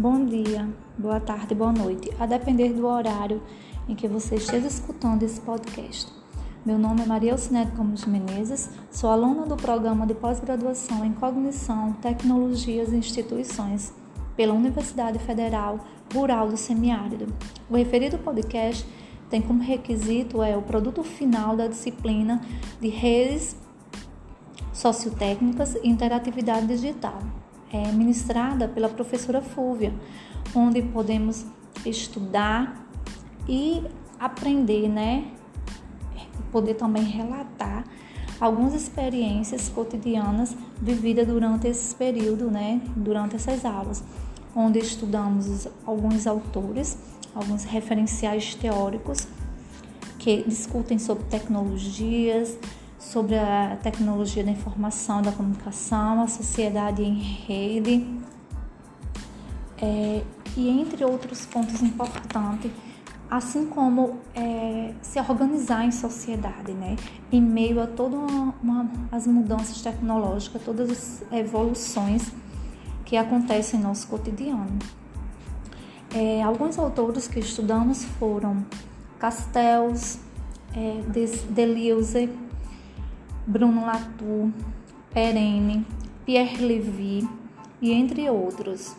Bom dia, boa tarde, boa noite, a depender do horário em que você esteja escutando esse podcast. Meu nome é Maria Alcinete Gomes Menezes, sou aluna do programa de pós-graduação em Cognição, Tecnologias e Instituições pela Universidade Federal Rural do Semiárido. O referido podcast tem como requisito é o produto final da disciplina de redes sociotécnicas e interatividade digital é, ministrada pela professora Fúvia, onde podemos estudar e aprender, né? Poder também relatar algumas experiências cotidianas vividas durante esse período, né? Durante essas aulas, onde estudamos alguns autores, alguns referenciais teóricos que discutem sobre tecnologias, sobre a tecnologia da informação, da comunicação, a sociedade em rede, é, e entre outros pontos importantes, assim como é, se organizar em sociedade, né? Em meio a todas as mudanças tecnológicas, todas as evoluções que acontecem em nosso cotidiano. É, alguns autores que estudamos foram Castells, é, Deleuze, Bruno Latour, Perenne, Pierre Levy e entre outros.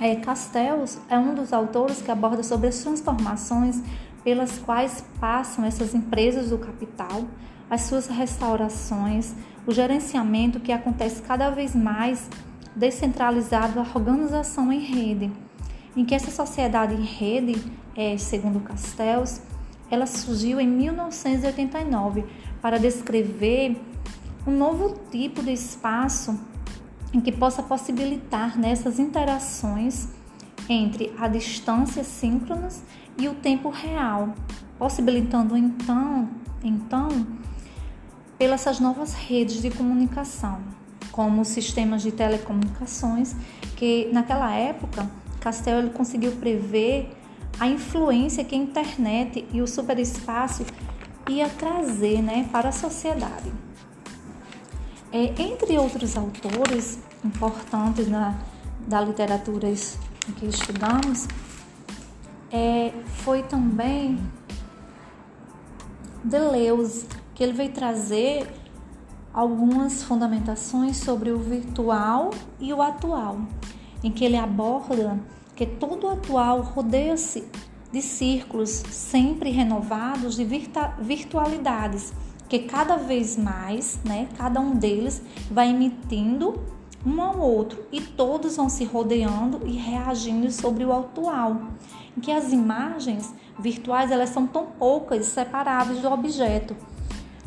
É, Castells é um dos autores que aborda sobre as transformações pelas quais passam essas empresas do capital, as suas restaurações, o gerenciamento que acontece cada vez mais descentralizado, a organização em rede, em que essa sociedade em rede, é, segundo Castells, ela surgiu em 1989 para descrever um novo tipo de espaço em que possa possibilitar nessas interações entre a distância síncronas e o tempo real, possibilitando então, então pelas essas novas redes de comunicação, como os sistemas de telecomunicações, que naquela época Castel ele conseguiu prever a influência que a internet e o superespaço ia trazer né, para a sociedade. É, entre outros autores importantes na, da literatura que estudamos, é, foi também Deleuze, que ele veio trazer algumas fundamentações sobre o virtual e o atual, em que ele aborda que todo atual rodeia-se de círculos sempre renovados de virtualidades, que cada vez mais, né, cada um deles vai emitindo um ao outro e todos vão se rodeando e reagindo sobre o atual, em que as imagens virtuais elas são tão poucas separáveis do objeto,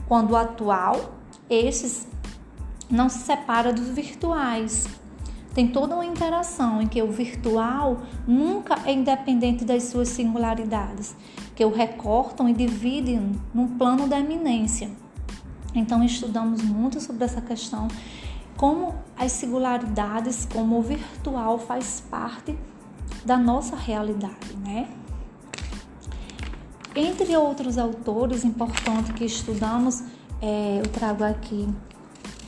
quando o atual, esses não se separa dos virtuais, tem toda uma interação em que o virtual nunca é independente das suas singularidades, que o recortam e dividem num plano da eminência. Então estudamos muito sobre essa questão, como as singularidades, como o virtual faz parte da nossa realidade, né? Entre outros autores importantes que estudamos, é, eu trago aqui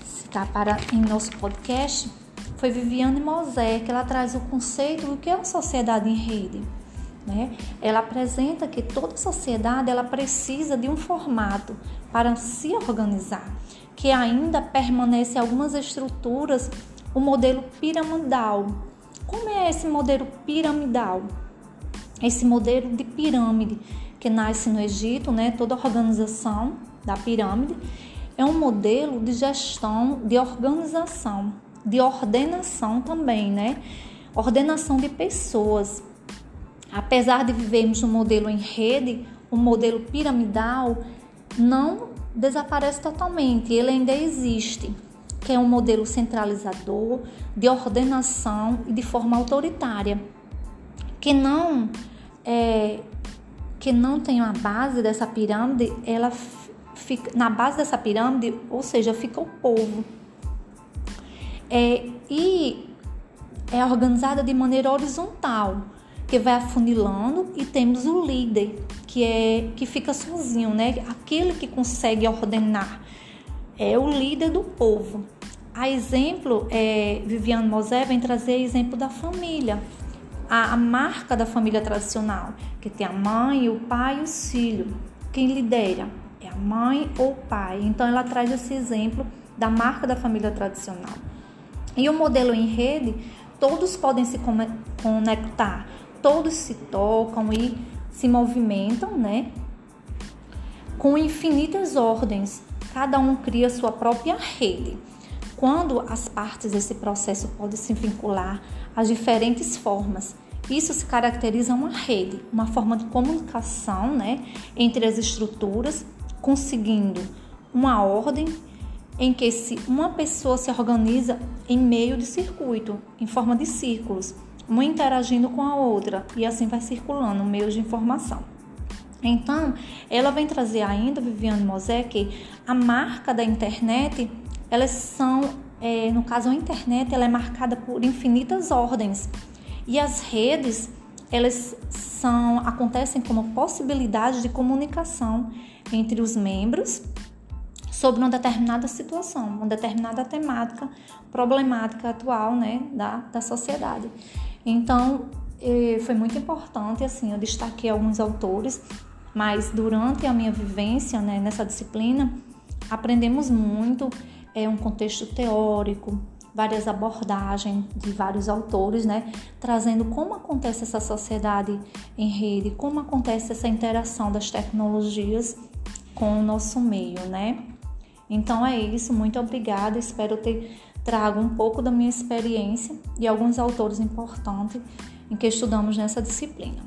citar para em nosso podcast foi Viviane Mosé, que ela traz o conceito do que é uma sociedade em rede. Né? Ela apresenta que toda sociedade ela precisa de um formato para se organizar, que ainda permanece algumas estruturas, o modelo piramidal. Como é esse modelo piramidal? Esse modelo de pirâmide que nasce no Egito, né? toda a organização da pirâmide, é um modelo de gestão, de organização de ordenação também, né? Ordenação de pessoas. Apesar de vivermos um modelo em rede, o um modelo piramidal não desaparece totalmente, ele ainda existe, que é um modelo centralizador, de ordenação e de forma autoritária, que não é, que não tem a base dessa pirâmide, ela fica na base dessa pirâmide, ou seja, fica o povo. É, e é organizada de maneira horizontal, que vai afunilando e temos o líder, que é que fica sozinho, né? Aquele que consegue ordenar. É o líder do povo. A exemplo, é, Viviane Mosé vem trazer exemplo da família, a, a marca da família tradicional, que tem a mãe, o pai e os filhos. Quem lidera é a mãe ou o pai. Então ela traz esse exemplo da marca da família tradicional. E o modelo em rede, todos podem se conectar, todos se tocam e se movimentam, né? Com infinitas ordens, cada um cria sua própria rede. Quando as partes desse processo podem se vincular às diferentes formas, isso se caracteriza uma rede, uma forma de comunicação né, entre as estruturas, conseguindo uma ordem em que se uma pessoa se organiza em meio de circuito, em forma de círculos, uma interagindo com a outra e assim vai circulando meios de informação. Então, ela vem trazer ainda, Viviane Mosé, a marca da internet, elas são, é, no caso a internet, ela é marcada por infinitas ordens e as redes, elas são, acontecem como possibilidade de comunicação entre os membros sobre uma determinada situação, uma determinada temática problemática atual né, da, da sociedade. Então, foi muito importante, assim, eu destaquei alguns autores, mas durante a minha vivência né, nessa disciplina, aprendemos muito, é um contexto teórico, várias abordagens de vários autores, né, trazendo como acontece essa sociedade em rede, como acontece essa interação das tecnologias com o nosso meio, né? Então é isso, muito obrigada. Espero ter trago um pouco da minha experiência e alguns autores importantes em que estudamos nessa disciplina.